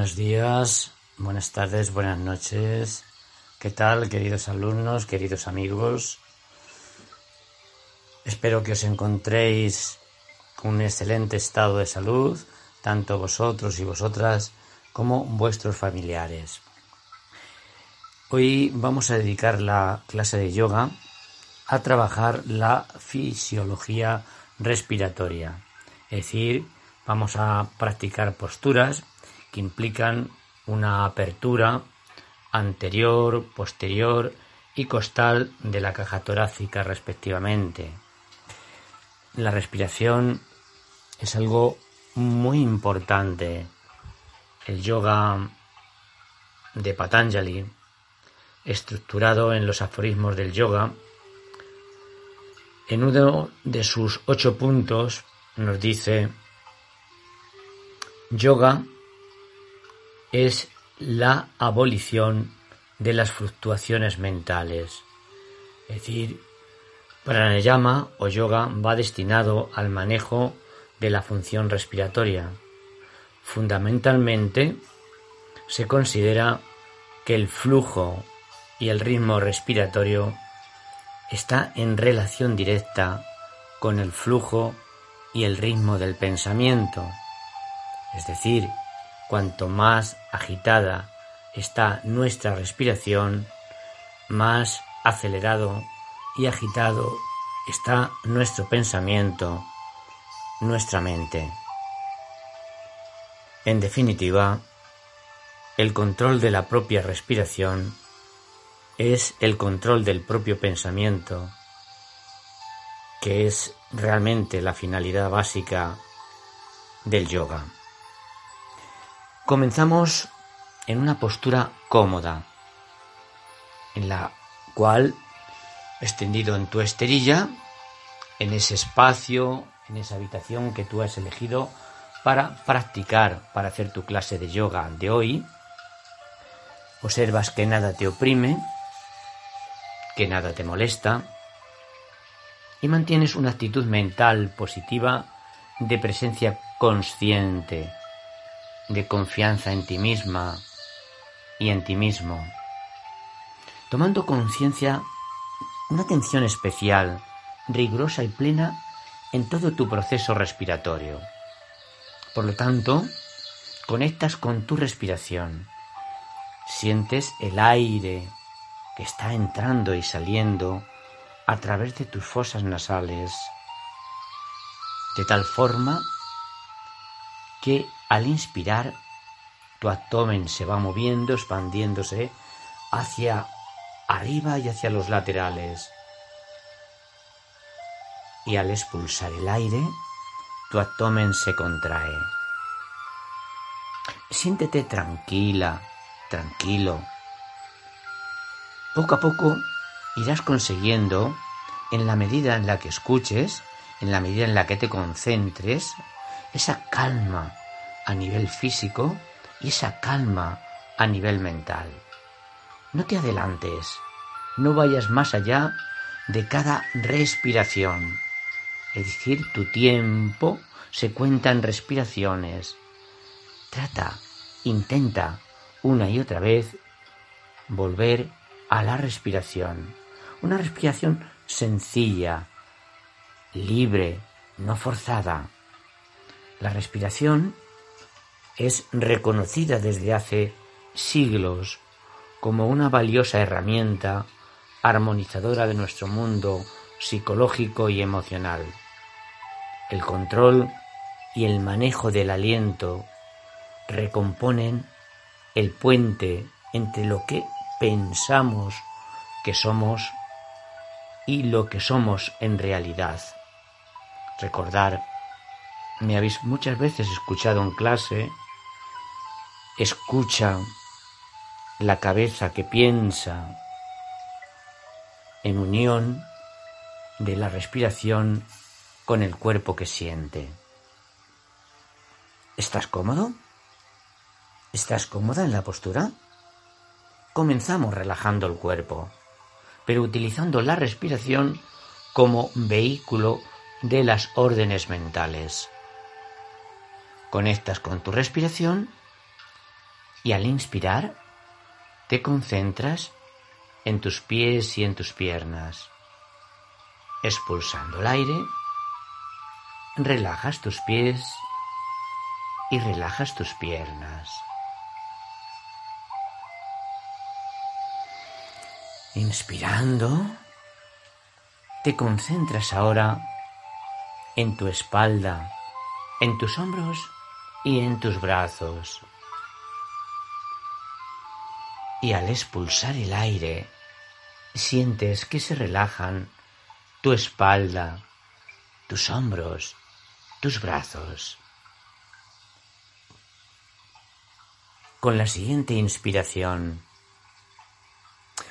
Buenos días, buenas tardes, buenas noches. ¿Qué tal, queridos alumnos, queridos amigos? Espero que os encontréis con un excelente estado de salud, tanto vosotros y vosotras como vuestros familiares. Hoy vamos a dedicar la clase de yoga a trabajar la fisiología respiratoria, es decir, vamos a practicar posturas que implican una apertura anterior, posterior y costal de la caja torácica respectivamente. La respiración es algo muy importante. El yoga de Patanjali, estructurado en los aforismos del yoga, en uno de sus ocho puntos nos dice Yoga es la abolición de las fluctuaciones mentales. Es decir, pranayama o yoga va destinado al manejo de la función respiratoria. Fundamentalmente, se considera que el flujo y el ritmo respiratorio está en relación directa con el flujo y el ritmo del pensamiento. Es decir, cuanto más agitada está nuestra respiración, más acelerado y agitado está nuestro pensamiento, nuestra mente. En definitiva, el control de la propia respiración es el control del propio pensamiento, que es realmente la finalidad básica del yoga. Comenzamos en una postura cómoda, en la cual, extendido en tu esterilla, en ese espacio, en esa habitación que tú has elegido para practicar, para hacer tu clase de yoga de hoy, observas que nada te oprime, que nada te molesta, y mantienes una actitud mental positiva de presencia consciente de confianza en ti misma y en ti mismo, tomando conciencia, una atención especial, rigurosa y plena en todo tu proceso respiratorio. Por lo tanto, conectas con tu respiración, sientes el aire que está entrando y saliendo a través de tus fosas nasales, de tal forma que al inspirar, tu abdomen se va moviendo, expandiéndose hacia arriba y hacia los laterales. Y al expulsar el aire, tu abdomen se contrae. Siéntete tranquila, tranquilo. Poco a poco irás consiguiendo, en la medida en la que escuches, en la medida en la que te concentres, esa calma a nivel físico y esa calma a nivel mental. No te adelantes, no vayas más allá de cada respiración. Es decir, tu tiempo se cuenta en respiraciones. Trata, intenta una y otra vez volver a la respiración. Una respiración sencilla, libre, no forzada. La respiración es reconocida desde hace siglos como una valiosa herramienta armonizadora de nuestro mundo psicológico y emocional. El control y el manejo del aliento recomponen el puente entre lo que pensamos que somos y lo que somos en realidad. Recordar, me habéis muchas veces escuchado en clase, escucha la cabeza que piensa en unión de la respiración con el cuerpo que siente. ¿Estás cómodo? ¿Estás cómoda en la postura? Comenzamos relajando el cuerpo, pero utilizando la respiración como vehículo de las órdenes mentales. Conectas con tu respiración y al inspirar te concentras en tus pies y en tus piernas. Expulsando el aire, relajas tus pies y relajas tus piernas. Inspirando, te concentras ahora en tu espalda, en tus hombros y en tus brazos. Y al expulsar el aire, sientes que se relajan tu espalda, tus hombros, tus brazos. Con la siguiente inspiración,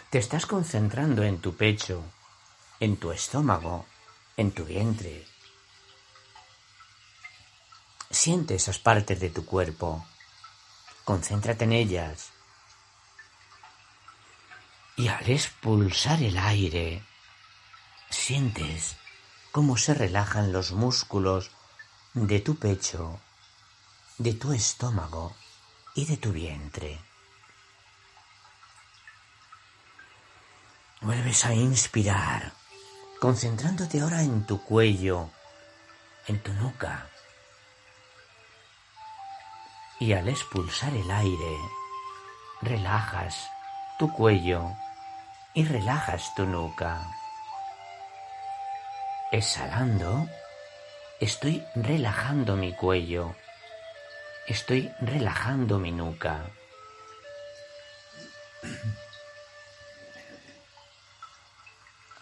te estás concentrando en tu pecho, en tu estómago, en tu vientre. Siente esas partes de tu cuerpo. Concéntrate en ellas. Y al expulsar el aire, sientes cómo se relajan los músculos de tu pecho, de tu estómago y de tu vientre. Vuelves a inspirar, concentrándote ahora en tu cuello, en tu nuca. Y al expulsar el aire, relajas tu cuello y relajas tu nuca. Exhalando, estoy relajando mi cuello, estoy relajando mi nuca.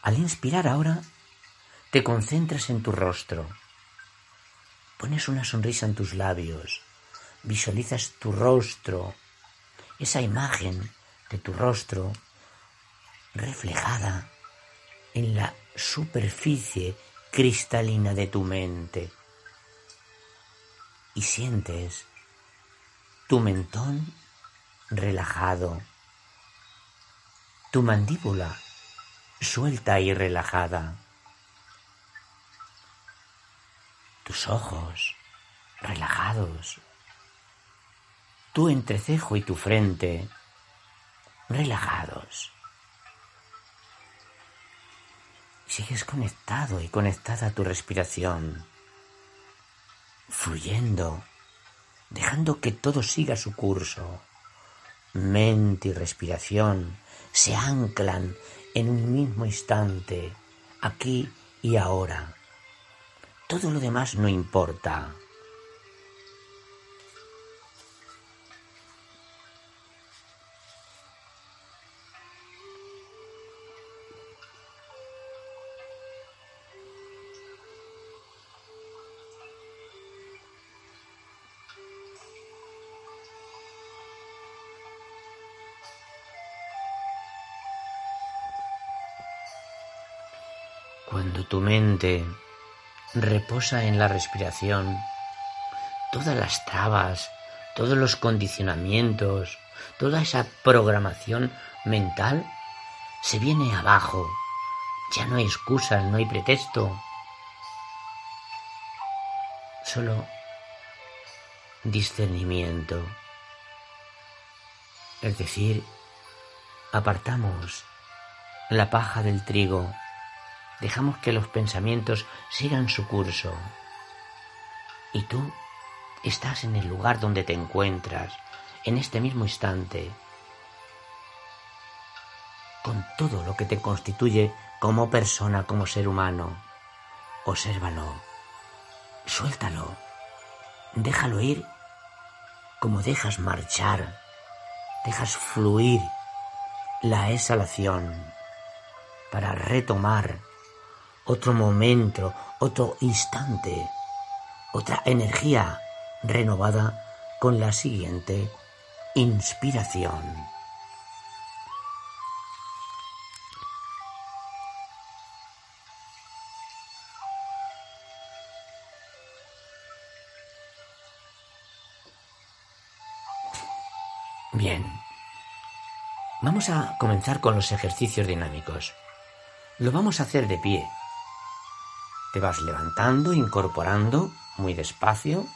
Al inspirar ahora, te concentras en tu rostro. Pones una sonrisa en tus labios. Visualizas tu rostro, esa imagen de tu rostro reflejada en la superficie cristalina de tu mente. Y sientes tu mentón relajado, tu mandíbula suelta y relajada. Tus ojos relajados. Tu entrecejo y tu frente relajados. Sigues conectado y conectada a tu respiración, fluyendo, dejando que todo siga su curso. Mente y respiración se anclan en un mismo instante, aquí y ahora. Todo lo demás no importa. Tu mente reposa en la respiración, todas las trabas, todos los condicionamientos, toda esa programación mental se viene abajo. Ya no hay excusas, no hay pretexto. Solo discernimiento. Es decir, apartamos la paja del trigo dejamos que los pensamientos sigan su curso. Y tú estás en el lugar donde te encuentras, en este mismo instante, con todo lo que te constituye como persona, como ser humano. Obsérvalo, suéltalo déjalo ir como dejas marchar, dejas fluir la exhalación para retomar otro momento, otro instante, otra energía renovada con la siguiente inspiración. Bien. Vamos a comenzar con los ejercicios dinámicos. Lo vamos a hacer de pie. Te vas levantando, incorporando muy despacio.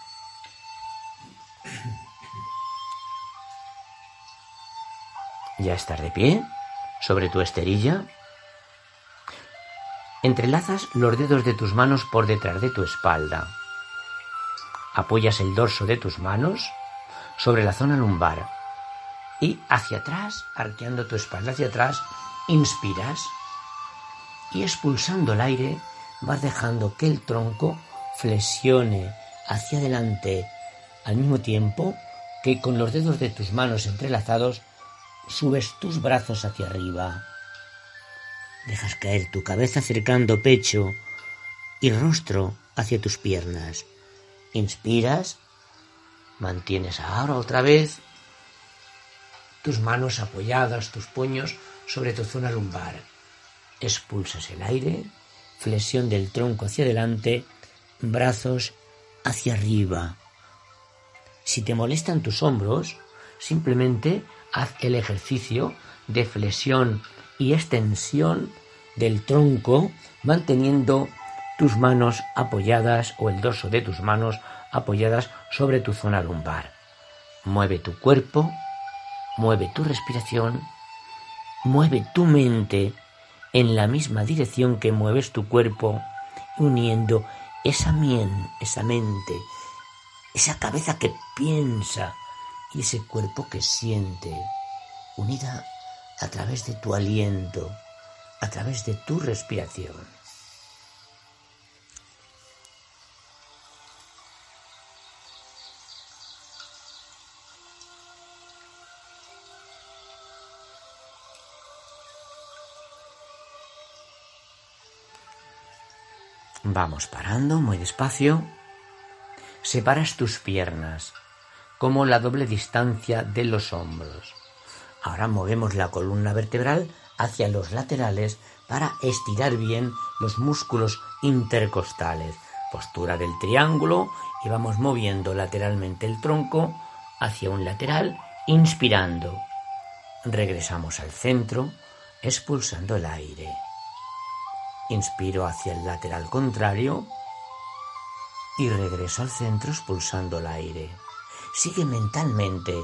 Ya estás de pie sobre tu esterilla. Entrelazas los dedos de tus manos por detrás de tu espalda. Apoyas el dorso de tus manos sobre la zona lumbar y hacia atrás, arqueando tu espalda hacia atrás, inspiras y expulsando el aire vas dejando que el tronco flexione hacia adelante al mismo tiempo que con los dedos de tus manos entrelazados subes tus brazos hacia arriba. Dejas caer tu cabeza acercando pecho y rostro hacia tus piernas. Inspiras, mantienes ahora otra vez tus manos apoyadas, tus puños sobre tu zona lumbar. Expulsas el aire, flexión del tronco hacia adelante, brazos hacia arriba. Si te molestan tus hombros, simplemente haz el ejercicio de flexión y extensión del tronco, manteniendo tus manos apoyadas o el dorso de tus manos apoyadas sobre tu zona lumbar. Mueve tu cuerpo mueve tu respiración, mueve tu mente en la misma dirección que mueves tu cuerpo, uniendo esa mien, esa mente, esa cabeza que piensa y ese cuerpo que siente, unida a través de tu aliento, a través de tu respiración. Vamos parando muy despacio. Separas tus piernas como la doble distancia de los hombros. Ahora movemos la columna vertebral hacia los laterales para estirar bien los músculos intercostales. Postura del triángulo y vamos moviendo lateralmente el tronco hacia un lateral, inspirando. Regresamos al centro, expulsando el aire. Inspiro hacia el lateral contrario y regreso al centro expulsando el aire. Sigue mentalmente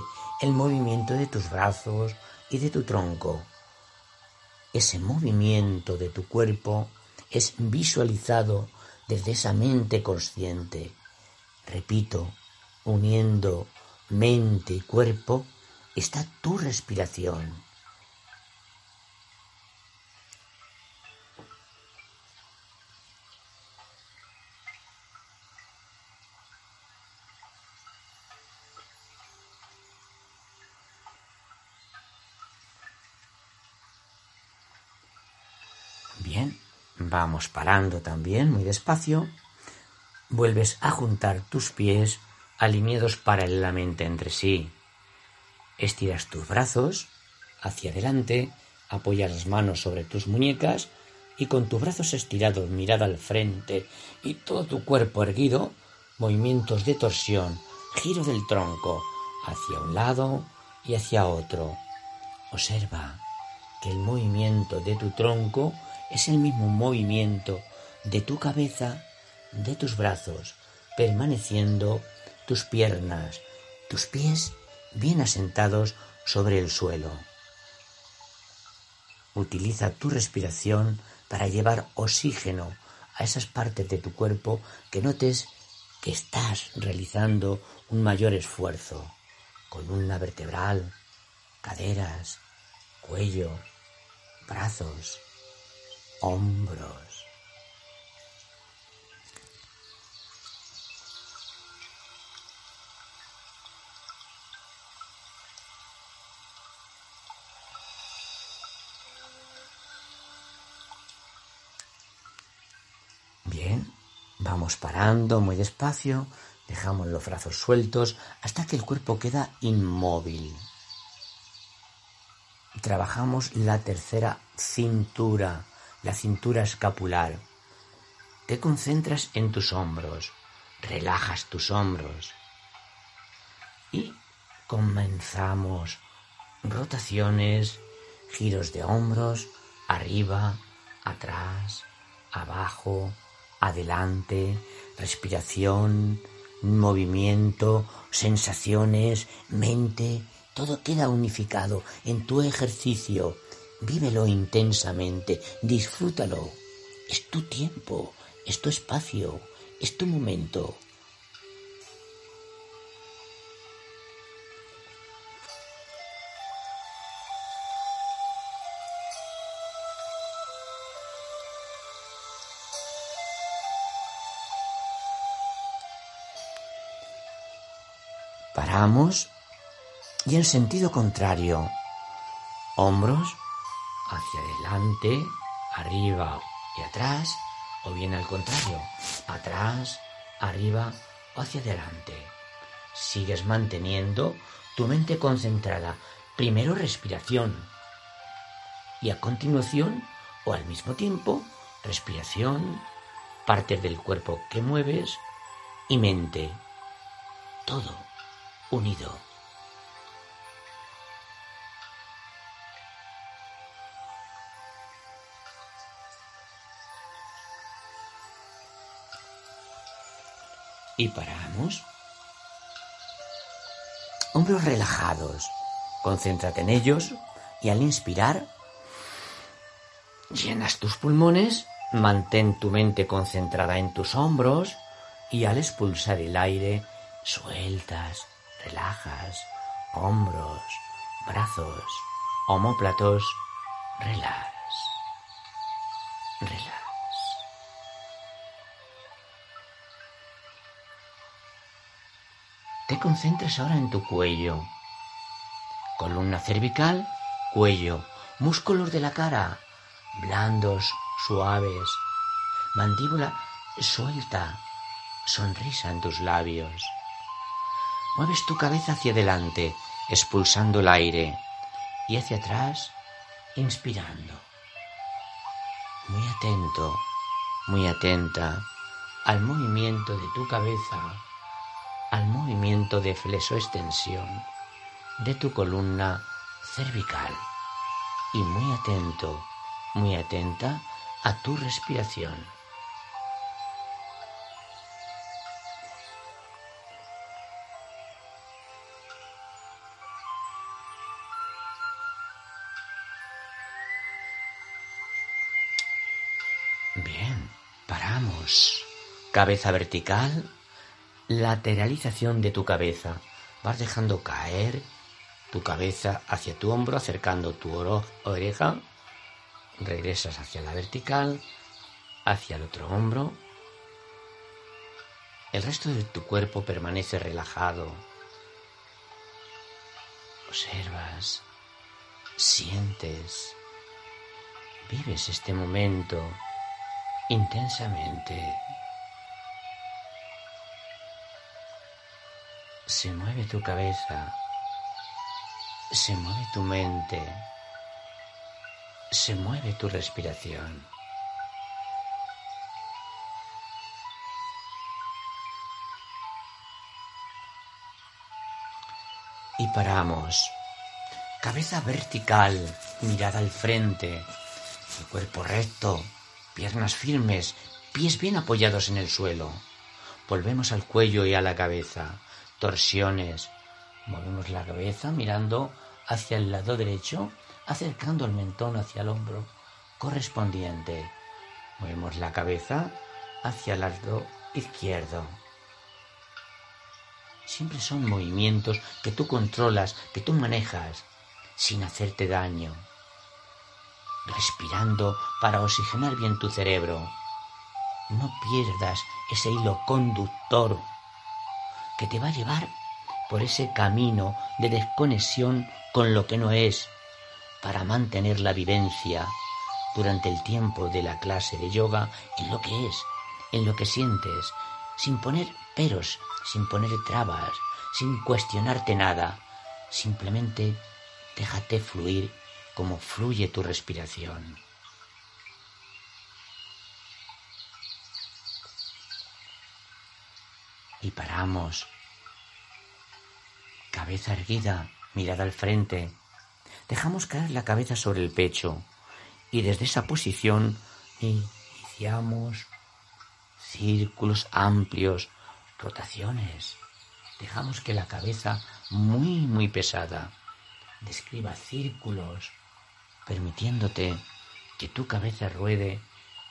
el movimiento de tus brazos y de tu tronco. Ese movimiento de tu cuerpo es visualizado desde esa mente consciente. Repito, uniendo mente y cuerpo está tu respiración. Vamos parando también muy despacio. Vuelves a juntar tus pies alineados paralelamente entre sí. Estiras tus brazos hacia adelante, apoyas las manos sobre tus muñecas y con tus brazos estirados, mirada al frente y todo tu cuerpo erguido, movimientos de torsión, giro del tronco hacia un lado y hacia otro. Observa que el movimiento de tu tronco es el mismo movimiento de tu cabeza, de tus brazos, permaneciendo tus piernas, tus pies bien asentados sobre el suelo. Utiliza tu respiración para llevar oxígeno a esas partes de tu cuerpo que notes que estás realizando un mayor esfuerzo. Columna vertebral, caderas, cuello, brazos, hombros. Bien, vamos parando muy despacio, dejamos los brazos sueltos hasta que el cuerpo queda inmóvil. Trabajamos la tercera cintura la cintura escapular. Te concentras en tus hombros, relajas tus hombros y comenzamos rotaciones, giros de hombros, arriba, atrás, abajo, adelante, respiración, movimiento, sensaciones, mente, todo queda unificado en tu ejercicio. Vívelo intensamente, disfrútalo. Es tu tiempo, es tu espacio, es tu momento. Paramos y en sentido contrario. Hombros hacia adelante, arriba y atrás, o bien al contrario, atrás, arriba o hacia adelante. Sigues manteniendo tu mente concentrada. Primero respiración y a continuación o al mismo tiempo respiración, partes del cuerpo que mueves y mente. Todo unido. Y paramos. Hombros relajados. Concéntrate en ellos y al inspirar, llenas tus pulmones, mantén tu mente concentrada en tus hombros y al expulsar el aire, sueltas, relajas, hombros, brazos, homóplatos, relax, relax. Te concentras ahora en tu cuello, columna cervical, cuello, músculos de la cara, blandos, suaves, mandíbula suelta, sonrisa en tus labios. Mueves tu cabeza hacia adelante, expulsando el aire, y hacia atrás, inspirando. Muy atento, muy atenta al movimiento de tu cabeza al movimiento de fleso-extensión de tu columna cervical y muy atento, muy atenta a tu respiración. Bien, paramos. Cabeza vertical, lateralización de tu cabeza. Vas dejando caer tu cabeza hacia tu hombro, acercando tu oreja. Regresas hacia la vertical, hacia el otro hombro. El resto de tu cuerpo permanece relajado. Observas, sientes, vives este momento intensamente. Se mueve tu cabeza, se mueve tu mente, se mueve tu respiración. Y paramos. Cabeza vertical, mirada al frente, el cuerpo recto, piernas firmes, pies bien apoyados en el suelo. Volvemos al cuello y a la cabeza torsiones. Movemos la cabeza mirando hacia el lado derecho, acercando el mentón hacia el hombro correspondiente. Movemos la cabeza hacia el lado izquierdo. Siempre son movimientos que tú controlas, que tú manejas, sin hacerte daño. Respirando para oxigenar bien tu cerebro. No pierdas ese hilo conductor que te va a llevar por ese camino de desconexión con lo que no es, para mantener la vivencia durante el tiempo de la clase de yoga en lo que es, en lo que sientes, sin poner peros, sin poner trabas, sin cuestionarte nada. Simplemente déjate fluir como fluye tu respiración. Y paramos. Cabeza erguida, mirada al frente. Dejamos caer la cabeza sobre el pecho y desde esa posición iniciamos círculos amplios, rotaciones. Dejamos que la cabeza muy, muy pesada describa círculos, permitiéndote que tu cabeza ruede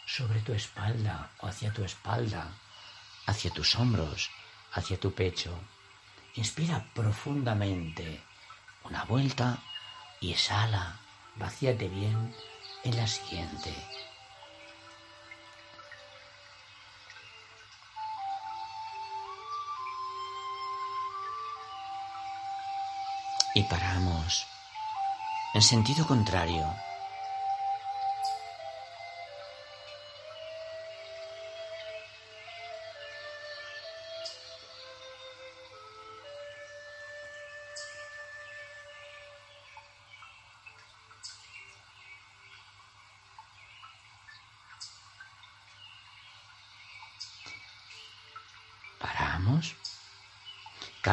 sobre tu espalda o hacia tu espalda, hacia tus hombros, hacia tu pecho. Inspira profundamente una vuelta y exhala, vacíate bien en la siguiente. Y paramos en sentido contrario.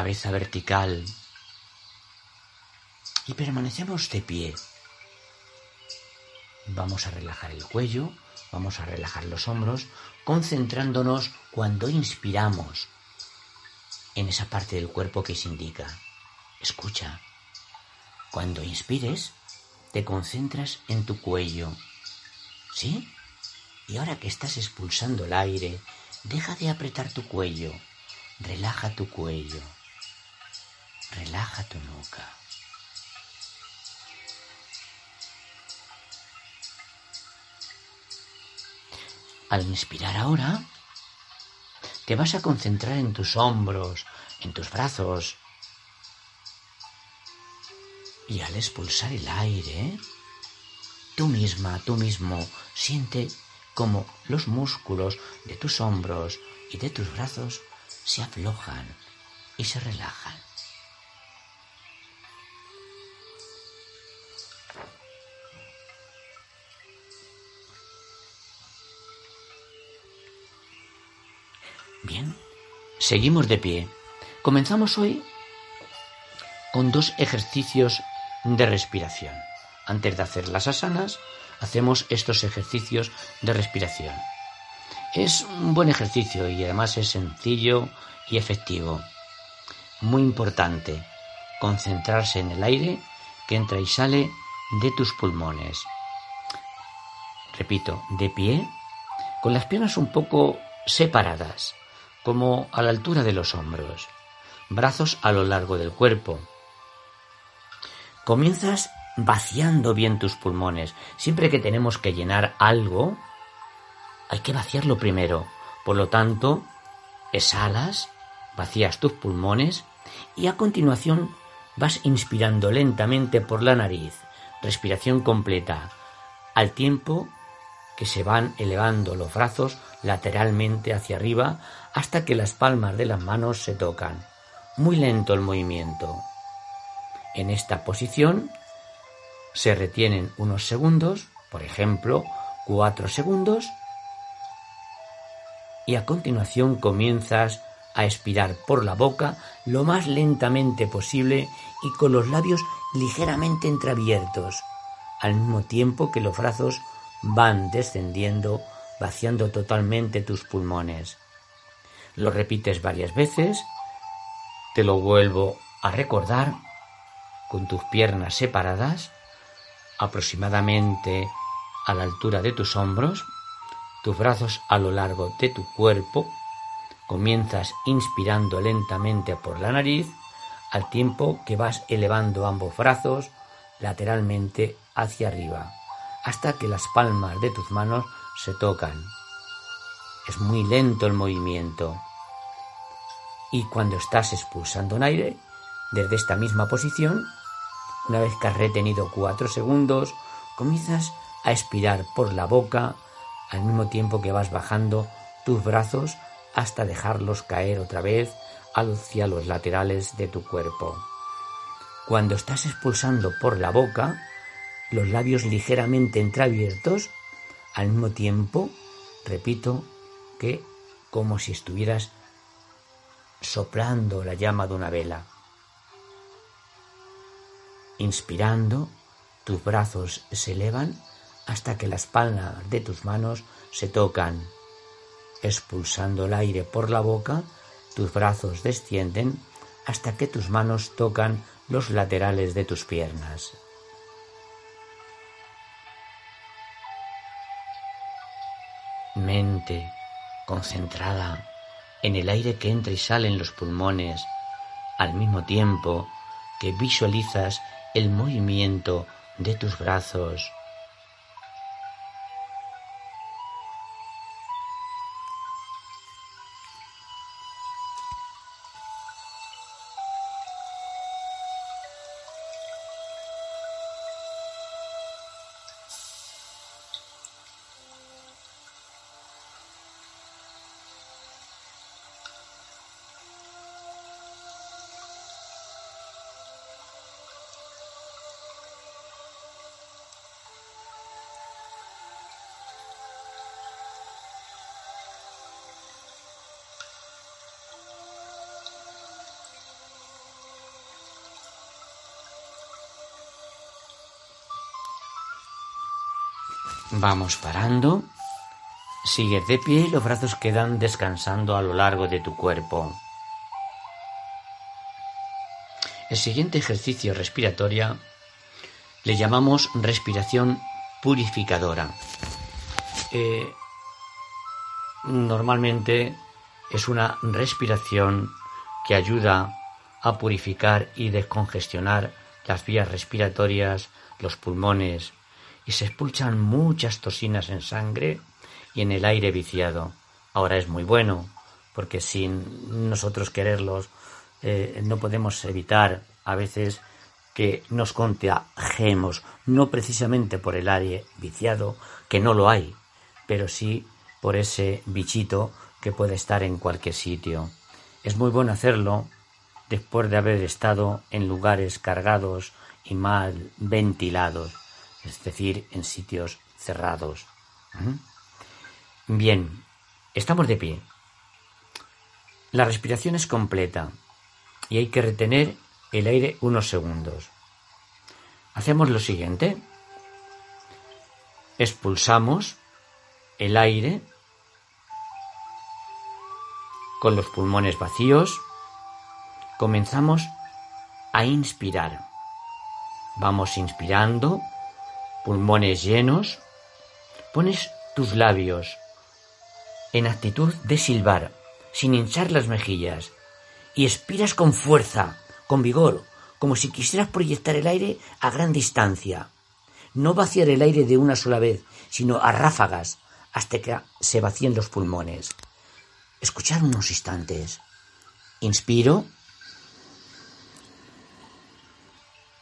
Cabeza vertical y permanecemos de pie. Vamos a relajar el cuello, vamos a relajar los hombros, concentrándonos cuando inspiramos en esa parte del cuerpo que se indica. Escucha, cuando inspires, te concentras en tu cuello. ¿Sí? Y ahora que estás expulsando el aire, deja de apretar tu cuello. Relaja tu cuello. Relaja tu nuca. Al inspirar ahora, te vas a concentrar en tus hombros, en tus brazos. Y al expulsar el aire, tú misma, tú mismo, siente como los músculos de tus hombros y de tus brazos se aflojan y se relajan. Seguimos de pie. Comenzamos hoy con dos ejercicios de respiración. Antes de hacer las asanas, hacemos estos ejercicios de respiración. Es un buen ejercicio y además es sencillo y efectivo. Muy importante, concentrarse en el aire que entra y sale de tus pulmones. Repito, de pie, con las piernas un poco separadas como a la altura de los hombros, brazos a lo largo del cuerpo. Comienzas vaciando bien tus pulmones. Siempre que tenemos que llenar algo, hay que vaciarlo primero. Por lo tanto, exhalas, vacías tus pulmones y a continuación vas inspirando lentamente por la nariz, respiración completa, al tiempo que se van elevando los brazos lateralmente hacia arriba hasta que las palmas de las manos se tocan. Muy lento el movimiento. En esta posición se retienen unos segundos, por ejemplo, cuatro segundos, y a continuación comienzas a expirar por la boca lo más lentamente posible y con los labios ligeramente entreabiertos, al mismo tiempo que los brazos van descendiendo, vaciando totalmente tus pulmones. Lo repites varias veces, te lo vuelvo a recordar con tus piernas separadas, aproximadamente a la altura de tus hombros, tus brazos a lo largo de tu cuerpo, comienzas inspirando lentamente por la nariz, al tiempo que vas elevando ambos brazos lateralmente hacia arriba, hasta que las palmas de tus manos se tocan. Es muy lento el movimiento. Y cuando estás expulsando un aire, desde esta misma posición, una vez que has retenido cuatro segundos, comienzas a expirar por la boca al mismo tiempo que vas bajando tus brazos hasta dejarlos caer otra vez hacia los laterales de tu cuerpo. Cuando estás expulsando por la boca, los labios ligeramente entreabiertos, al mismo tiempo, repito, que como si estuvieras soplando la llama de una vela. Inspirando, tus brazos se elevan hasta que las palmas de tus manos se tocan. Expulsando el aire por la boca, tus brazos descienden hasta que tus manos tocan los laterales de tus piernas. Mente concentrada en el aire que entra y sale en los pulmones, al mismo tiempo que visualizas el movimiento de tus brazos Vamos parando. Sigues de pie y los brazos quedan descansando a lo largo de tu cuerpo. El siguiente ejercicio respiratorio le llamamos respiración purificadora. Eh, normalmente es una respiración que ayuda a purificar y descongestionar las vías respiratorias, los pulmones, y se expulsan muchas toxinas en sangre y en el aire viciado. Ahora es muy bueno, porque sin nosotros quererlos eh, no podemos evitar a veces que nos contagiemos, no precisamente por el aire viciado, que no lo hay, pero sí por ese bichito que puede estar en cualquier sitio. Es muy bueno hacerlo después de haber estado en lugares cargados y mal ventilados es decir, en sitios cerrados. Bien, estamos de pie. La respiración es completa y hay que retener el aire unos segundos. Hacemos lo siguiente. Expulsamos el aire con los pulmones vacíos. Comenzamos a inspirar. Vamos inspirando pulmones llenos, pones tus labios en actitud de silbar, sin hinchar las mejillas, y expiras con fuerza, con vigor, como si quisieras proyectar el aire a gran distancia. No vaciar el aire de una sola vez, sino a ráfagas, hasta que se vacíen los pulmones. Escuchar unos instantes. Inspiro.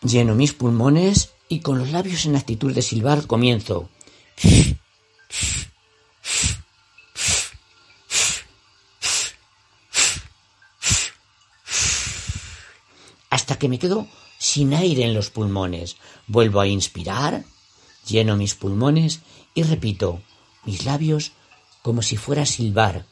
Lleno mis pulmones y con los labios en actitud de silbar comienzo. Hasta que me quedo sin aire en los pulmones. Vuelvo a inspirar, lleno mis pulmones y repito, mis labios como si fuera a silbar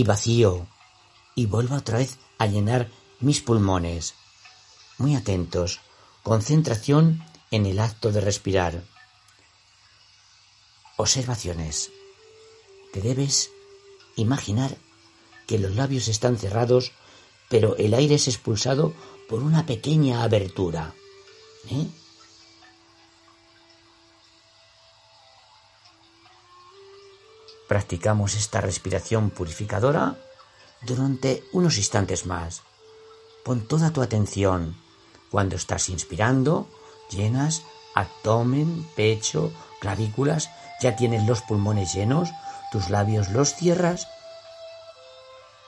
y vacío y vuelvo otra vez a llenar mis pulmones. Muy atentos, concentración en el acto de respirar. Observaciones. Te debes imaginar que los labios están cerrados, pero el aire es expulsado por una pequeña abertura. ¿Eh? Practicamos esta respiración purificadora durante unos instantes más. Pon toda tu atención cuando estás inspirando, llenas abdomen, pecho, clavículas, ya tienes los pulmones llenos, tus labios los cierras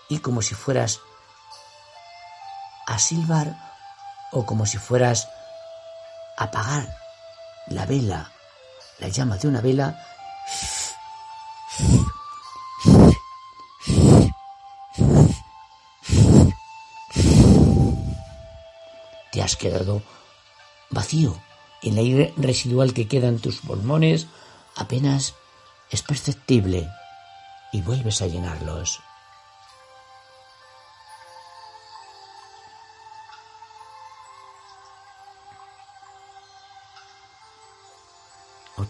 y como si fueras a silbar o como si fueras apagar la vela, la llama de una vela, te has quedado vacío. El aire residual que queda en tus pulmones apenas es perceptible y vuelves a llenarlos.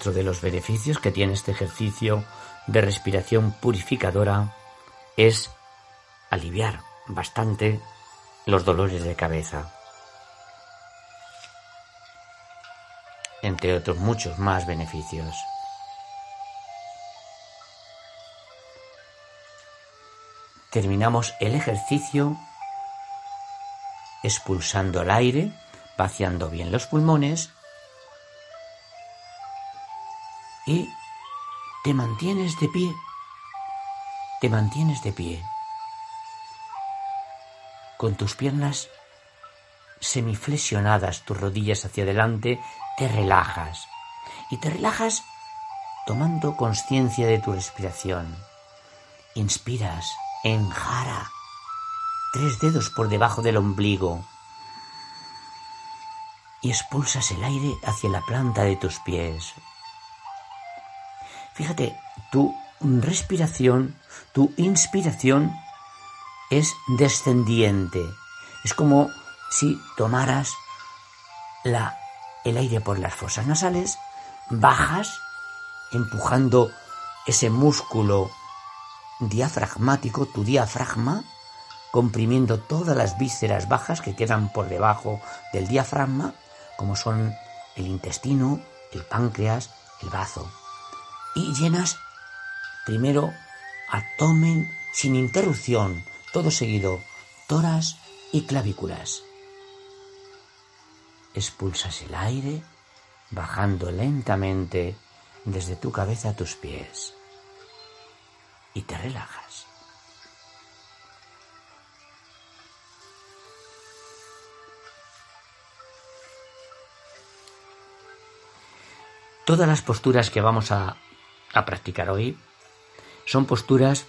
Otro de los beneficios que tiene este ejercicio de respiración purificadora es aliviar bastante los dolores de cabeza. Entre otros muchos más beneficios. Terminamos el ejercicio expulsando el aire, vaciando bien los pulmones y te mantienes de pie, te mantienes de pie, con tus piernas semiflexionadas, tus rodillas hacia adelante, te relajas y te relajas tomando conciencia de tu respiración. Inspiras en jara, tres dedos por debajo del ombligo y expulsas el aire hacia la planta de tus pies. Fíjate, tu respiración, tu inspiración es descendiente. Es como si tomaras el aire por las fosas nasales, bajas empujando ese músculo diafragmático, tu diafragma, comprimiendo todas las vísceras bajas que quedan por debajo del diafragma, como son el intestino, el páncreas, el bazo y llenas primero abdomen sin interrupción, todo seguido, toras y clavículas. Expulsas el aire bajando lentamente desde tu cabeza a tus pies y te relajas. Todas las posturas que vamos a a practicar hoy son posturas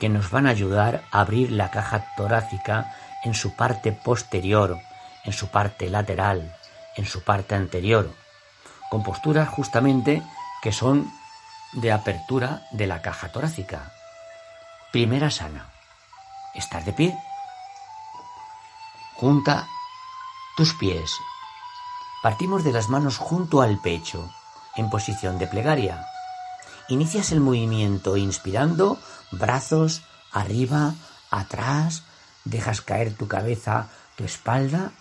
que nos van a ayudar a abrir la caja torácica en su parte posterior, en su parte lateral, en su parte anterior, con posturas justamente que son de apertura de la caja torácica. Primera sana. Estás de pie. Junta tus pies. Partimos de las manos junto al pecho, en posición de plegaria. Inicias el movimiento inspirando, brazos arriba, atrás, dejas caer tu cabeza, tu espalda,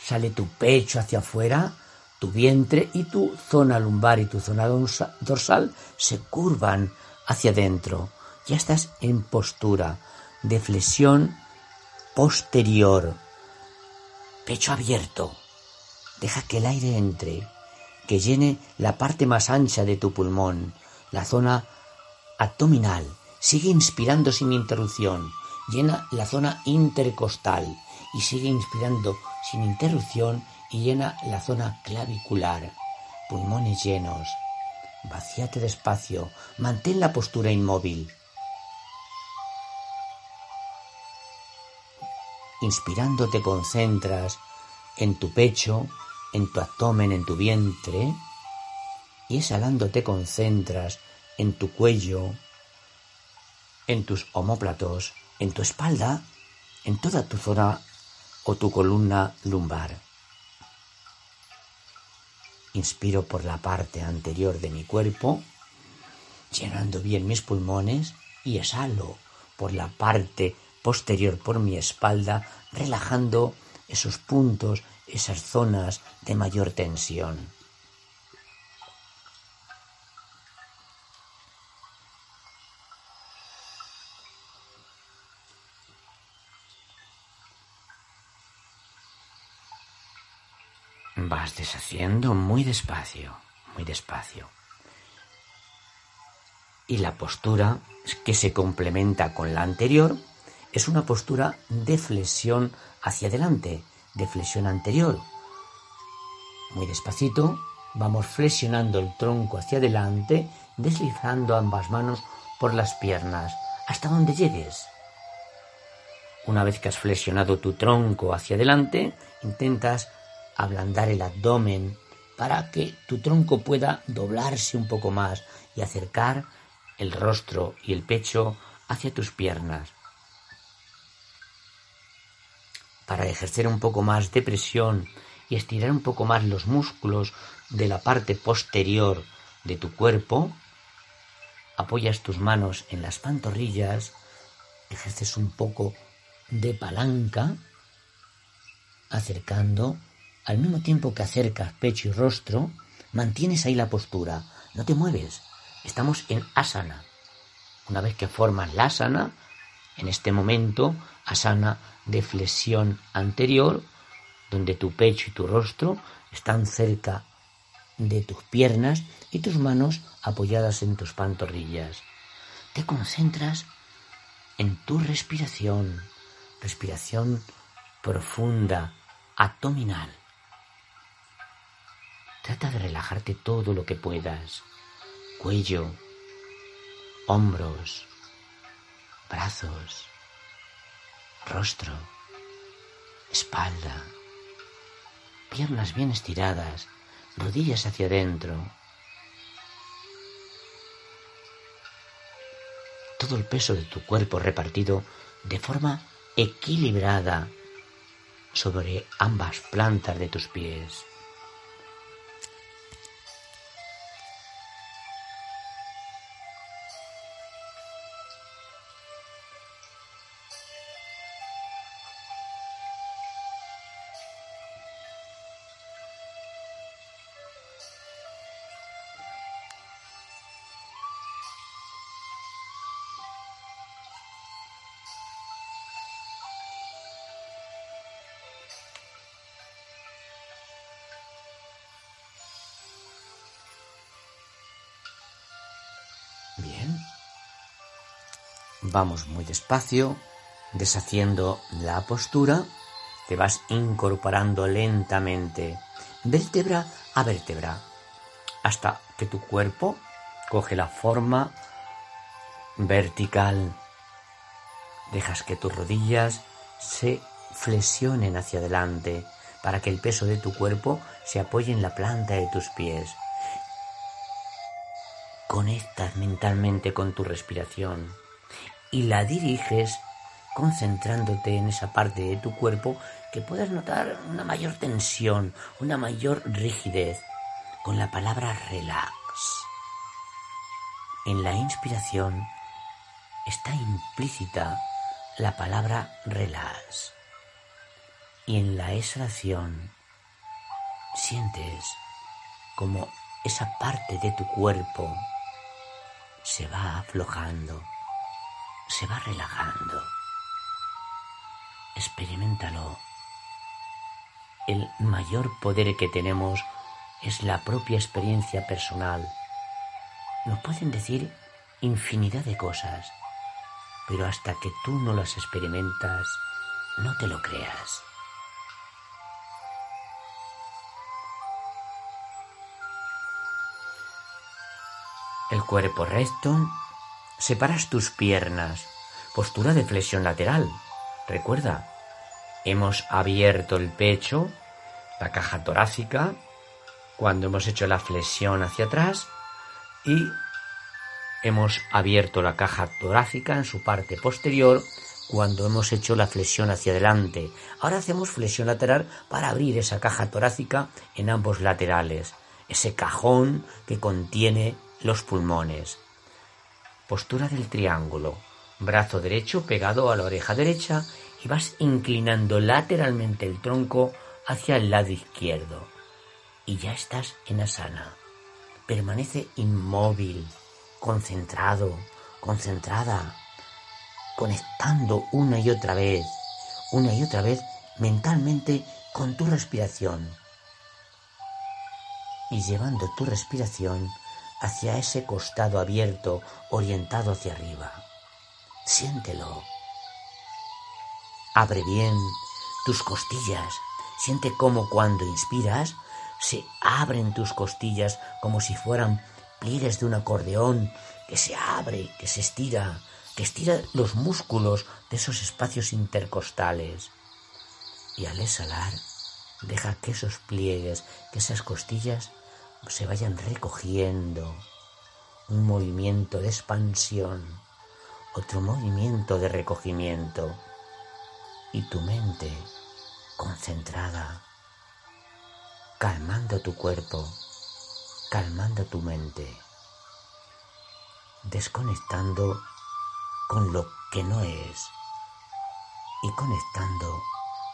sale tu pecho hacia afuera, tu vientre y tu zona lumbar y tu zona dorsal se curvan hacia adentro. Ya estás en postura de flexión posterior. Pecho abierto. Deja que el aire entre, que llene la parte más ancha de tu pulmón la zona abdominal. Sigue inspirando sin interrupción. Llena la zona intercostal y sigue inspirando sin interrupción y llena la zona clavicular. Pulmones llenos. Vacíate despacio. Mantén la postura inmóvil. Inspirando te concentras en tu pecho, en tu abdomen, en tu vientre y exhalando te concentras en tu cuello, en tus omóplatos, en tu espalda, en toda tu zona o tu columna lumbar. Inspiro por la parte anterior de mi cuerpo, llenando bien mis pulmones y exhalo por la parte posterior por mi espalda, relajando esos puntos, esas zonas de mayor tensión. Vas deshaciendo muy despacio, muy despacio. Y la postura que se complementa con la anterior es una postura de flexión hacia adelante, de flexión anterior. Muy despacito vamos flexionando el tronco hacia adelante, deslizando ambas manos por las piernas hasta donde llegues. Una vez que has flexionado tu tronco hacia adelante, intentas ablandar el abdomen para que tu tronco pueda doblarse un poco más y acercar el rostro y el pecho hacia tus piernas. Para ejercer un poco más de presión y estirar un poco más los músculos de la parte posterior de tu cuerpo, apoyas tus manos en las pantorrillas, ejerces un poco de palanca, acercando, al mismo tiempo que acercas pecho y rostro, mantienes ahí la postura, no te mueves. Estamos en asana. Una vez que formas la asana, en este momento, asana de flexión anterior, donde tu pecho y tu rostro están cerca de tus piernas y tus manos apoyadas en tus pantorrillas. Te concentras en tu respiración, respiración profunda, abdominal. Trata de relajarte todo lo que puedas. Cuello, hombros, brazos, rostro, espalda, piernas bien estiradas, rodillas hacia adentro. Todo el peso de tu cuerpo repartido de forma equilibrada sobre ambas plantas de tus pies. Vamos muy despacio, deshaciendo la postura, te vas incorporando lentamente, vértebra a vértebra, hasta que tu cuerpo coge la forma vertical. Dejas que tus rodillas se flexionen hacia adelante para que el peso de tu cuerpo se apoye en la planta de tus pies. Conectas mentalmente con tu respiración y la diriges concentrándote en esa parte de tu cuerpo que puedas notar una mayor tensión, una mayor rigidez con la palabra relax. En la inspiración está implícita la palabra relax y en la exhalación sientes como esa parte de tu cuerpo se va aflojando se va relajando. Experimentalo. El mayor poder que tenemos es la propia experiencia personal. Nos pueden decir infinidad de cosas, pero hasta que tú no las experimentas, no te lo creas. El cuerpo recto Separas tus piernas. Postura de flexión lateral. Recuerda, hemos abierto el pecho, la caja torácica, cuando hemos hecho la flexión hacia atrás y hemos abierto la caja torácica en su parte posterior cuando hemos hecho la flexión hacia adelante. Ahora hacemos flexión lateral para abrir esa caja torácica en ambos laterales, ese cajón que contiene los pulmones. Postura del triángulo. Brazo derecho pegado a la oreja derecha y vas inclinando lateralmente el tronco hacia el lado izquierdo. Y ya estás en asana. Permanece inmóvil, concentrado, concentrada, conectando una y otra vez, una y otra vez mentalmente con tu respiración. Y llevando tu respiración hacia ese costado abierto orientado hacia arriba. Siéntelo. Abre bien tus costillas. Siente cómo cuando inspiras se abren tus costillas como si fueran pliegues de un acordeón que se abre, que se estira, que estira los músculos de esos espacios intercostales. Y al exhalar, deja que esos pliegues, que esas costillas se vayan recogiendo. Un movimiento de expansión, otro movimiento de recogimiento. Y tu mente concentrada, calmando tu cuerpo, calmando tu mente, desconectando con lo que no es y conectando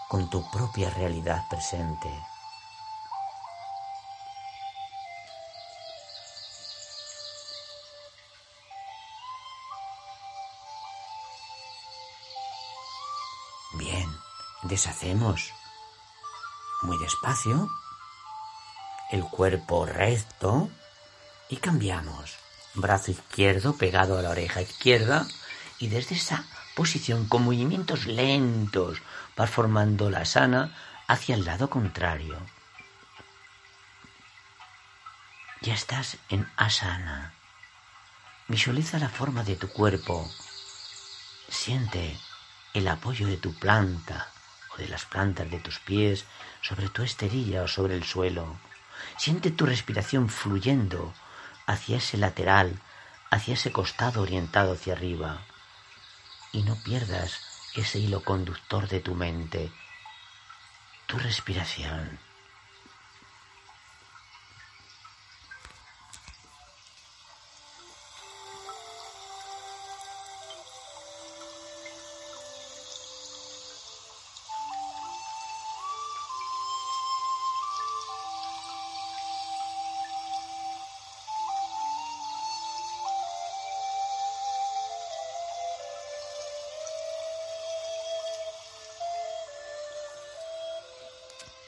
con tu propia realidad presente. Deshacemos muy despacio el cuerpo recto y cambiamos. Brazo izquierdo pegado a la oreja izquierda y desde esa posición con movimientos lentos vas formando la sana hacia el lado contrario. Ya estás en asana. Visualiza la forma de tu cuerpo. Siente el apoyo de tu planta o de las plantas de tus pies sobre tu esterilla o sobre el suelo. Siente tu respiración fluyendo hacia ese lateral, hacia ese costado orientado hacia arriba. Y no pierdas ese hilo conductor de tu mente, tu respiración.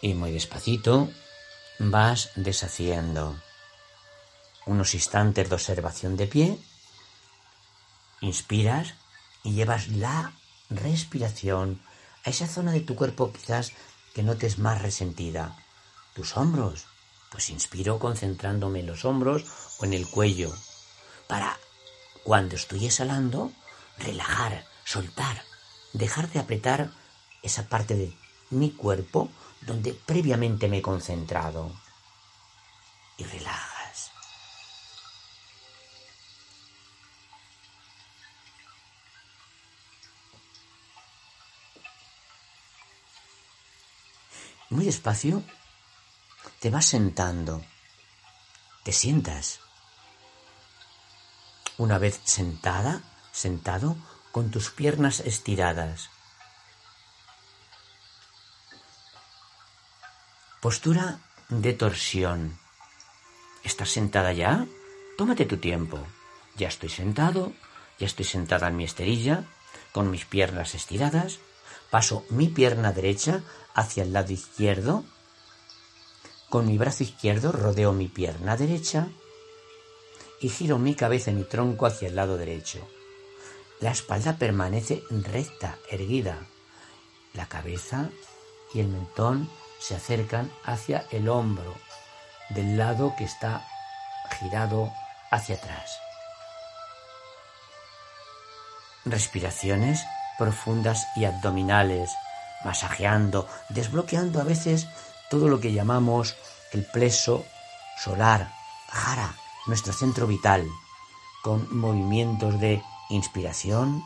Y muy despacito vas deshaciendo. Unos instantes de observación de pie, inspiras y llevas la respiración a esa zona de tu cuerpo quizás que notes más resentida. Tus hombros, pues inspiro concentrándome en los hombros o en el cuello, para cuando estoy exhalando, relajar, soltar, dejar de apretar esa parte de mi cuerpo donde previamente me he concentrado. Y relajas. Muy despacio te vas sentando. Te sientas. Una vez sentada, sentado, con tus piernas estiradas Postura de torsión. ¿Estás sentada ya? Tómate tu tiempo. Ya estoy sentado, ya estoy sentada en mi esterilla, con mis piernas estiradas. Paso mi pierna derecha hacia el lado izquierdo. Con mi brazo izquierdo rodeo mi pierna derecha y giro mi cabeza y mi tronco hacia el lado derecho. La espalda permanece recta, erguida. La cabeza y el mentón se acercan hacia el hombro del lado que está girado hacia atrás. Respiraciones profundas y abdominales, masajeando, desbloqueando a veces todo lo que llamamos el pleso solar, jara, nuestro centro vital, con movimientos de inspiración,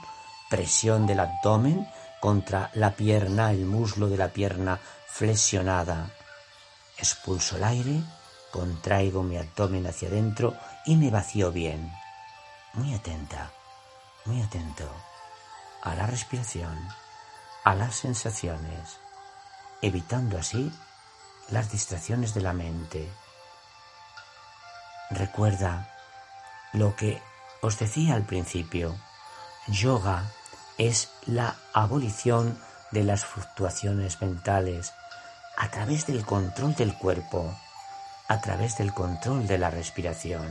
presión del abdomen contra la pierna, el muslo de la pierna flexionada. Expulso el aire, contraigo mi abdomen hacia adentro y me vacío bien. Muy atenta, muy atento a la respiración, a las sensaciones, evitando así las distracciones de la mente. Recuerda lo que os decía al principio. Yoga es la abolición de las fluctuaciones mentales a través del control del cuerpo, a través del control de la respiración.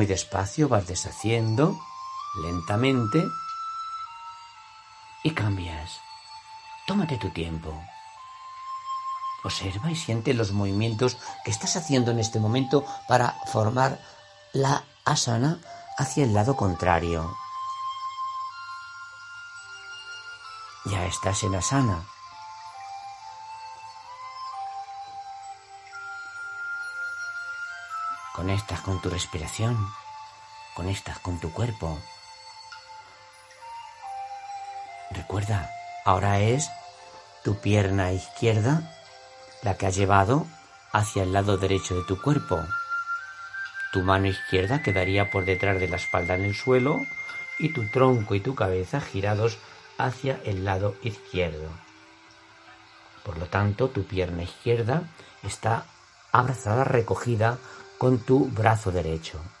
Muy despacio vas deshaciendo, lentamente, y cambias. Tómate tu tiempo. Observa y siente los movimientos que estás haciendo en este momento para formar la asana hacia el lado contrario. Ya estás en asana. Conectas con tu respiración, conectas con tu cuerpo. Recuerda, ahora es tu pierna izquierda la que ha llevado hacia el lado derecho de tu cuerpo. Tu mano izquierda quedaría por detrás de la espalda en el suelo y tu tronco y tu cabeza girados hacia el lado izquierdo. Por lo tanto, tu pierna izquierda está abrazada, recogida con tu brazo derecho.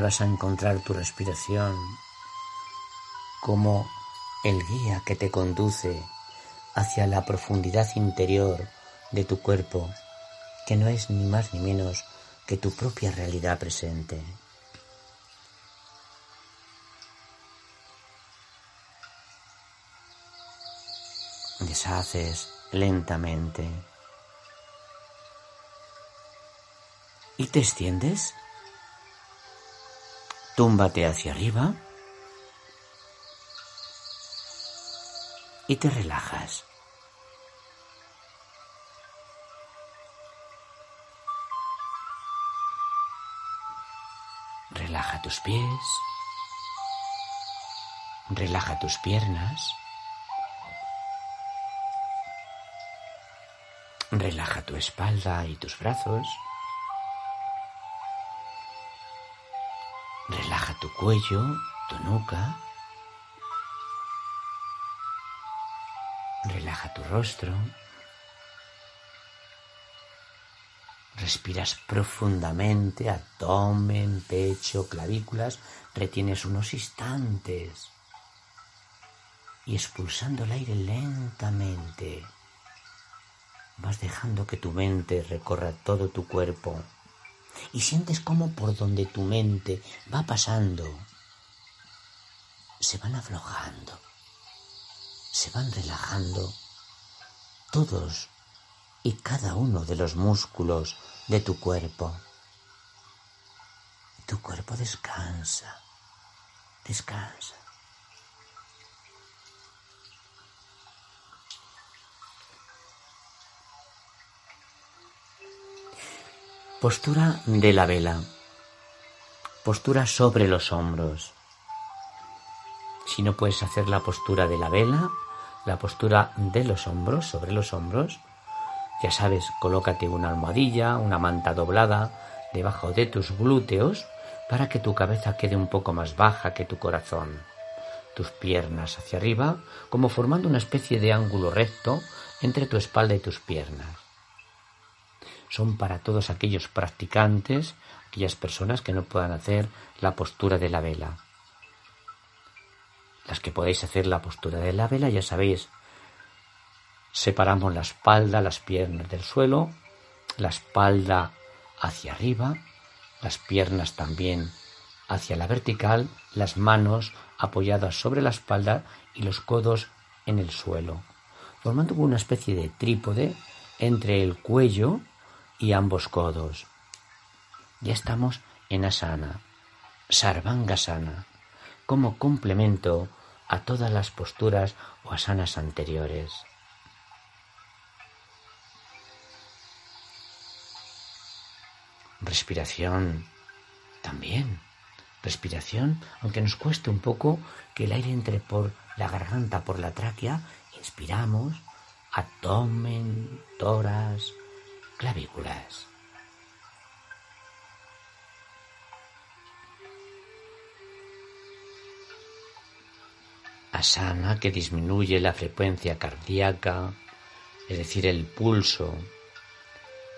Vas a encontrar tu respiración como el guía que te conduce hacia la profundidad interior de tu cuerpo, que no es ni más ni menos que tu propia realidad presente. Deshaces lentamente y te extiendes. Túmbate hacia arriba y te relajas. Relaja tus pies, relaja tus piernas, relaja tu espalda y tus brazos. Cuello, tu nuca. Relaja tu rostro. Respiras profundamente, abdomen, pecho, clavículas. Retienes unos instantes. Y expulsando el aire lentamente, vas dejando que tu mente recorra todo tu cuerpo y sientes cómo por donde tu mente va pasando se van aflojando, se van relajando todos y cada uno de los músculos de tu cuerpo. Tu cuerpo descansa, descansa. Postura de la vela. Postura sobre los hombros. Si no puedes hacer la postura de la vela, la postura de los hombros, sobre los hombros, ya sabes, colócate una almohadilla, una manta doblada debajo de tus glúteos para que tu cabeza quede un poco más baja que tu corazón. Tus piernas hacia arriba, como formando una especie de ángulo recto entre tu espalda y tus piernas son para todos aquellos practicantes, aquellas personas que no puedan hacer la postura de la vela. Las que podéis hacer la postura de la vela, ya sabéis, separamos la espalda, las piernas del suelo, la espalda hacia arriba, las piernas también hacia la vertical, las manos apoyadas sobre la espalda y los codos en el suelo, formando una especie de trípode entre el cuello y ambos codos. Ya estamos en asana, sarvangasana, como complemento a todas las posturas o asanas anteriores. Respiración también. Respiración, aunque nos cueste un poco que el aire entre por la garganta, por la tráquea, inspiramos, abdomen, toras, clavículas. Asana que disminuye la frecuencia cardíaca, es decir, el pulso,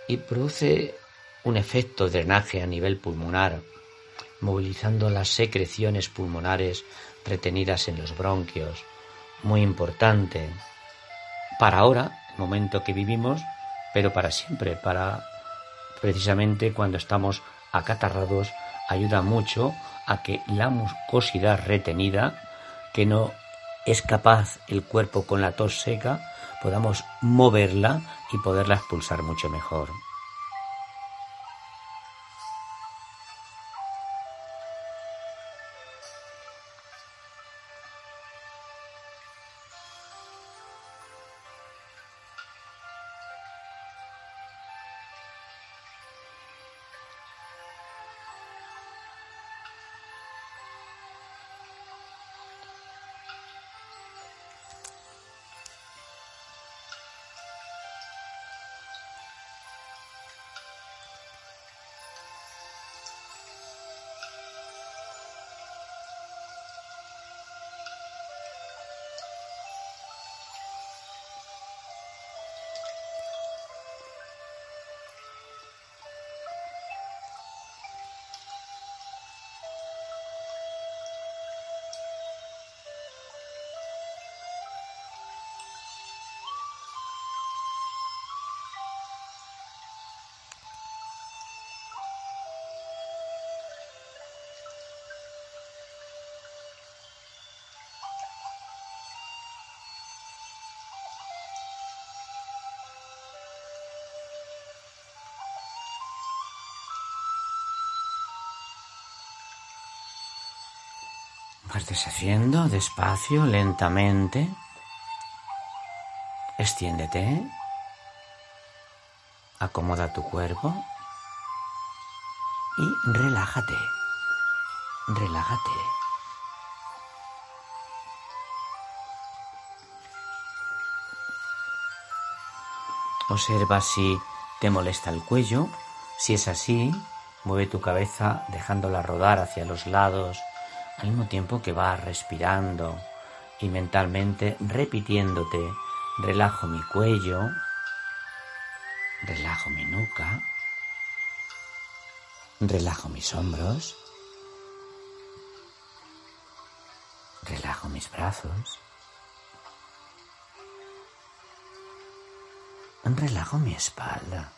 y produce un efecto drenaje a nivel pulmonar, movilizando las secreciones pulmonares retenidas en los bronquios, muy importante para ahora, el momento que vivimos, pero para siempre, para precisamente cuando estamos acatarrados, ayuda mucho a que la mucosidad retenida, que no es capaz el cuerpo con la tos seca, podamos moverla y poderla expulsar mucho mejor. Vas deshaciendo despacio, lentamente. Extiéndete. Acomoda tu cuerpo. Y relájate. Relájate. Observa si te molesta el cuello. Si es así, mueve tu cabeza dejándola rodar hacia los lados al mismo tiempo que vas respirando y mentalmente repitiéndote, relajo mi cuello, relajo mi nuca, relajo mis hombros, relajo mis brazos, relajo mi espalda.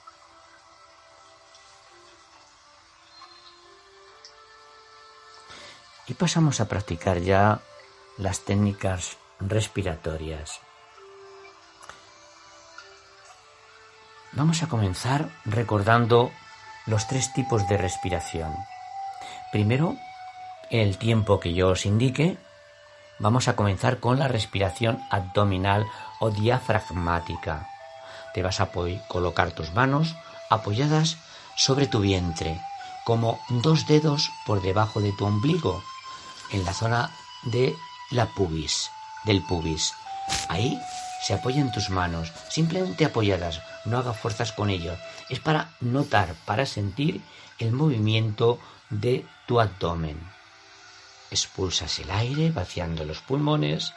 Y pasamos a practicar ya las técnicas respiratorias. Vamos a comenzar recordando los tres tipos de respiración. Primero, el tiempo que yo os indique, vamos a comenzar con la respiración abdominal o diafragmática. Te vas a colocar tus manos apoyadas sobre tu vientre, como dos dedos por debajo de tu ombligo en la zona de la pubis, del pubis. Ahí se apoyan tus manos, simplemente apoyadas, no hagas fuerzas con ello. Es para notar, para sentir el movimiento de tu abdomen. Expulsas el aire vaciando los pulmones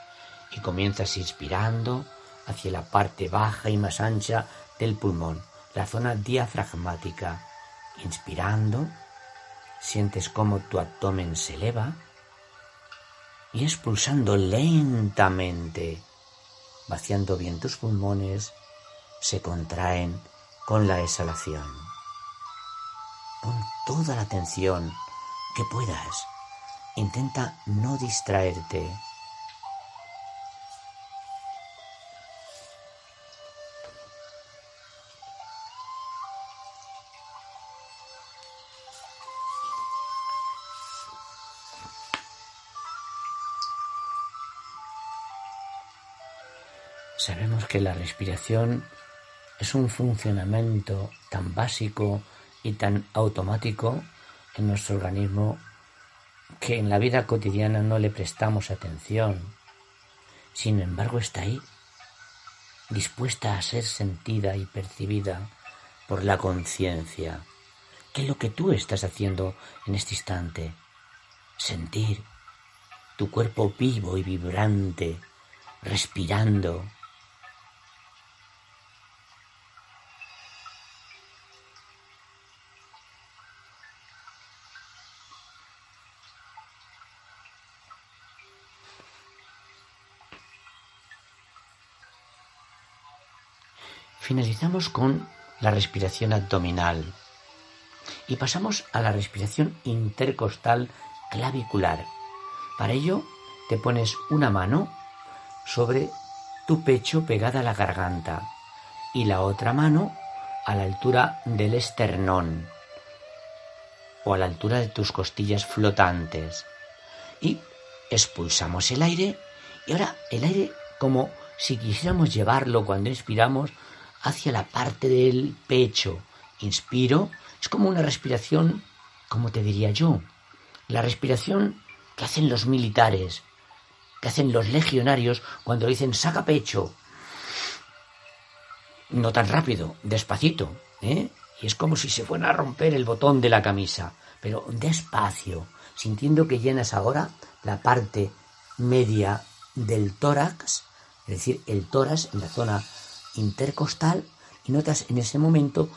y comienzas inspirando hacia la parte baja y más ancha del pulmón, la zona diafragmática. Inspirando, sientes cómo tu abdomen se eleva y expulsando lentamente, vaciando bien tus pulmones, se contraen con la exhalación. Pon toda la atención que puedas. Intenta no distraerte. Sabemos que la respiración es un funcionamiento tan básico y tan automático en nuestro organismo que en la vida cotidiana no le prestamos atención. Sin embargo, está ahí, dispuesta a ser sentida y percibida por la conciencia. ¿Qué es lo que tú estás haciendo en este instante? Sentir tu cuerpo vivo y vibrante, respirando. Finalizamos con la respiración abdominal y pasamos a la respiración intercostal clavicular. Para ello te pones una mano sobre tu pecho pegada a la garganta y la otra mano a la altura del esternón o a la altura de tus costillas flotantes. Y expulsamos el aire y ahora el aire como si quisiéramos llevarlo cuando inspiramos hacia la parte del pecho. Inspiro, es como una respiración, como te diría yo, la respiración que hacen los militares, que hacen los legionarios cuando dicen saca pecho. No tan rápido, despacito, ¿eh? Y es como si se fuera a romper el botón de la camisa, pero despacio, sintiendo que llenas ahora la parte media del tórax, es decir, el tórax en la zona intercostal y notas en ese momento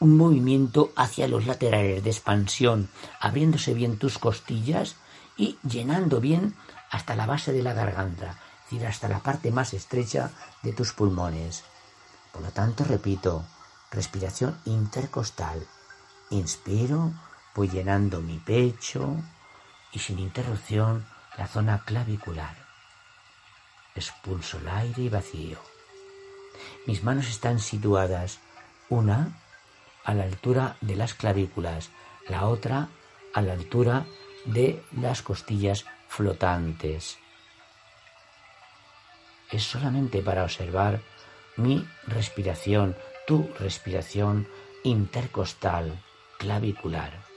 un movimiento hacia los laterales de expansión, abriéndose bien tus costillas y llenando bien hasta la base de la garganta, es decir, hasta la parte más estrecha de tus pulmones. Por lo tanto, repito, respiración intercostal. Inspiro, voy llenando mi pecho y sin interrupción la zona clavicular. Expulso el aire y vacío. Mis manos están situadas, una a la altura de las clavículas, la otra a la altura de las costillas flotantes. Es solamente para observar mi respiración, tu respiración intercostal, clavicular.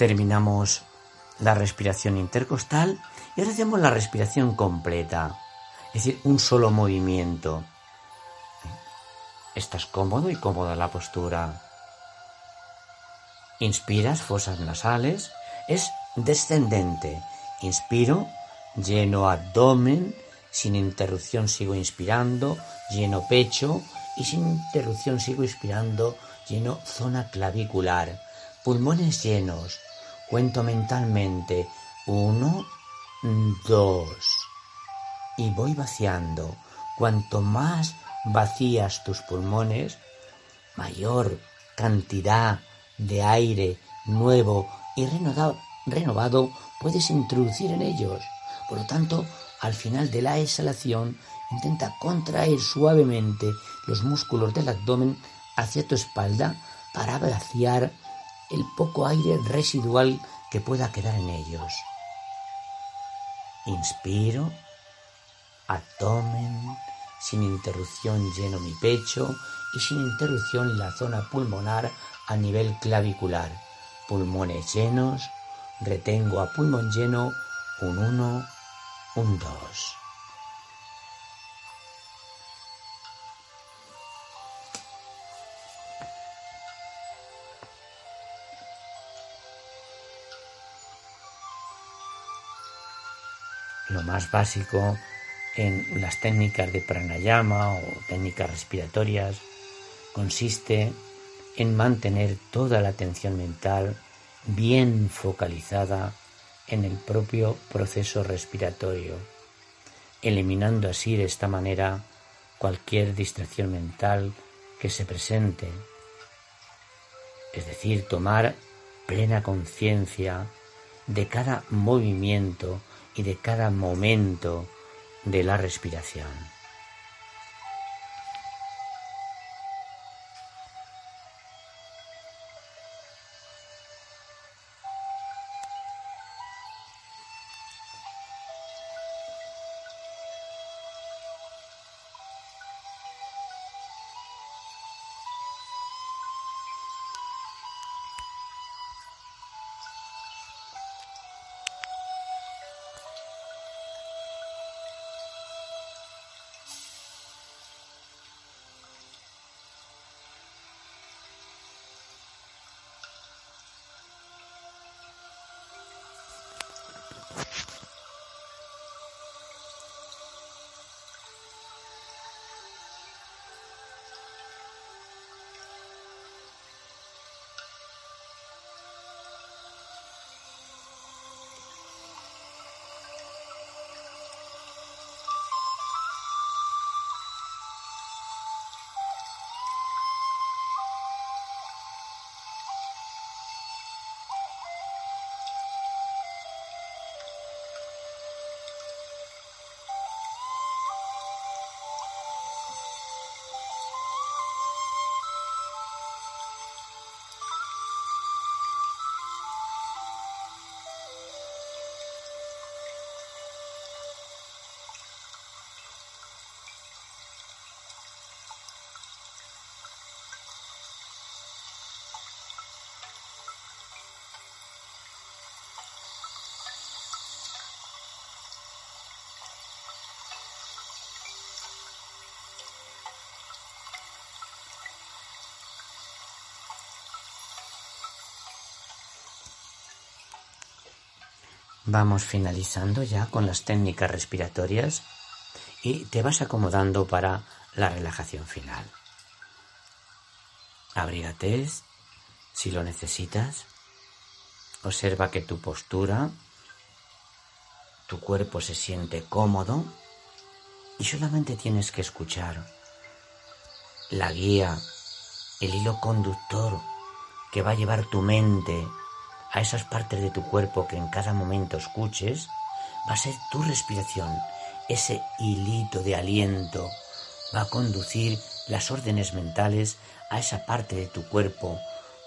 Terminamos la respiración intercostal y ahora hacemos la respiración completa, es decir, un solo movimiento. Estás cómodo y cómoda la postura. Inspiras, fosas nasales, es descendente. Inspiro, lleno abdomen, sin interrupción sigo inspirando, lleno pecho y sin interrupción sigo inspirando, lleno zona clavicular, pulmones llenos, Cuento mentalmente uno, dos y voy vaciando. Cuanto más vacías tus pulmones, mayor cantidad de aire nuevo y renovado, puedes introducir en ellos. Por lo tanto, al final de la exhalación, intenta contraer suavemente los músculos del abdomen hacia tu espalda para vaciar el poco aire residual que pueda quedar en ellos. Inspiro, abdomen, sin interrupción lleno mi pecho y sin interrupción la zona pulmonar a nivel clavicular. Pulmones llenos, retengo a pulmón lleno un 1, un 2. Más básico en las técnicas de pranayama o técnicas respiratorias consiste en mantener toda la atención mental bien focalizada en el propio proceso respiratorio, eliminando así de esta manera cualquier distracción mental que se presente. Es decir, tomar plena conciencia de cada movimiento y de cada momento de la respiración. Vamos finalizando ya con las técnicas respiratorias y te vas acomodando para la relajación final. Abrígate si lo necesitas. Observa que tu postura, tu cuerpo se siente cómodo y solamente tienes que escuchar la guía, el hilo conductor que va a llevar tu mente a esas partes de tu cuerpo que en cada momento escuches, va a ser tu respiración. Ese hilito de aliento va a conducir las órdenes mentales a esa parte de tu cuerpo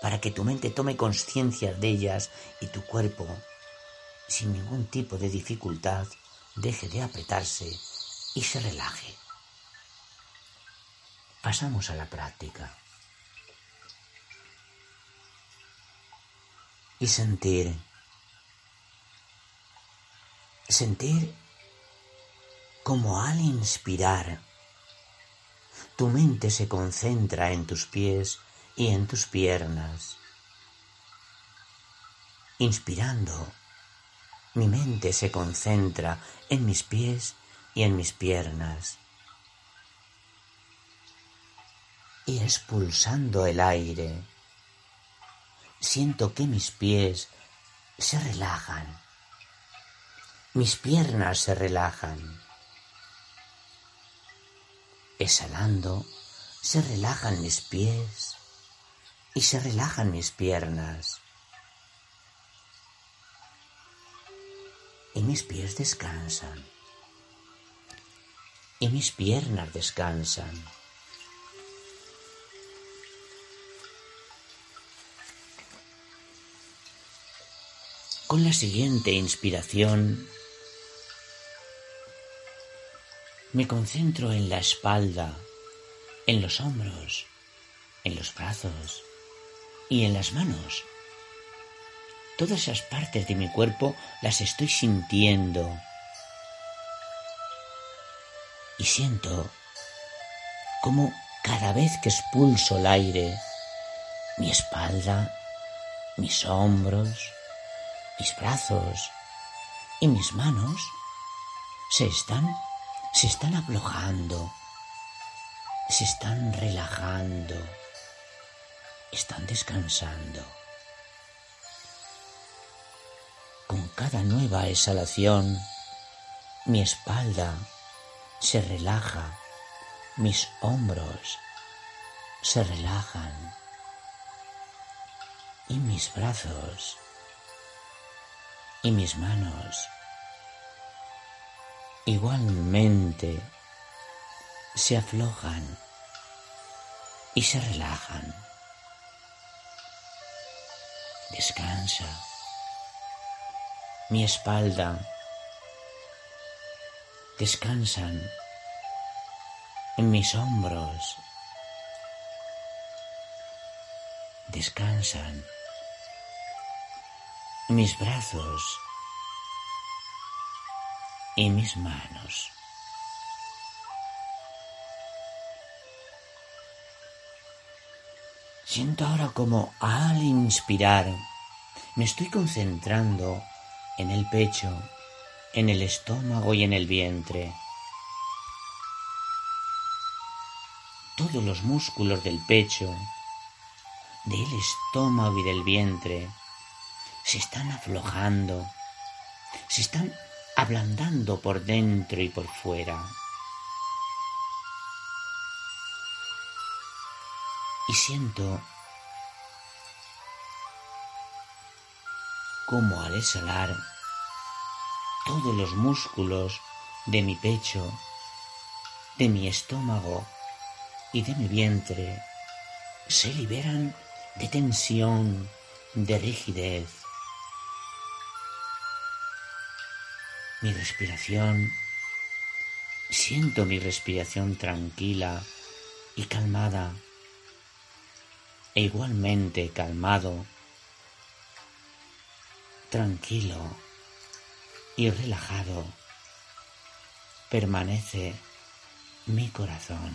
para que tu mente tome conciencia de ellas y tu cuerpo, sin ningún tipo de dificultad, deje de apretarse y se relaje. Pasamos a la práctica. Y sentir. Sentir como al inspirar, tu mente se concentra en tus pies y en tus piernas. Inspirando, mi mente se concentra en mis pies y en mis piernas. Y expulsando el aire, siento que mis pies se relajan, mis piernas se relajan. Exhalando, se relajan mis pies y se relajan mis piernas. Y mis pies descansan. Y mis piernas descansan. Con la siguiente inspiración me concentro en la espalda, en los hombros, en los brazos y en las manos. Todas esas partes de mi cuerpo las estoy sintiendo y siento como cada vez que expulso el aire, mi espalda, mis hombros, mis brazos y mis manos se están, se están aflojando, se están relajando, están descansando. Con cada nueva exhalación, mi espalda se relaja mis hombros se relajan y mis brazos y mis manos igualmente se aflojan y se relajan. Descansa mi espalda. Descansan mis hombros. Descansan mis brazos y mis manos. Siento ahora como al inspirar me estoy concentrando en el pecho, en el estómago y en el vientre. Todos los músculos del pecho, del estómago y del vientre se están aflojando, se están ablandando por dentro y por fuera. Y siento como al exhalar todos los músculos de mi pecho, de mi estómago y de mi vientre se liberan de tensión, de rigidez. Mi respiración, siento mi respiración tranquila y calmada, e igualmente calmado. Tranquilo y relajado. Permanece mi corazón.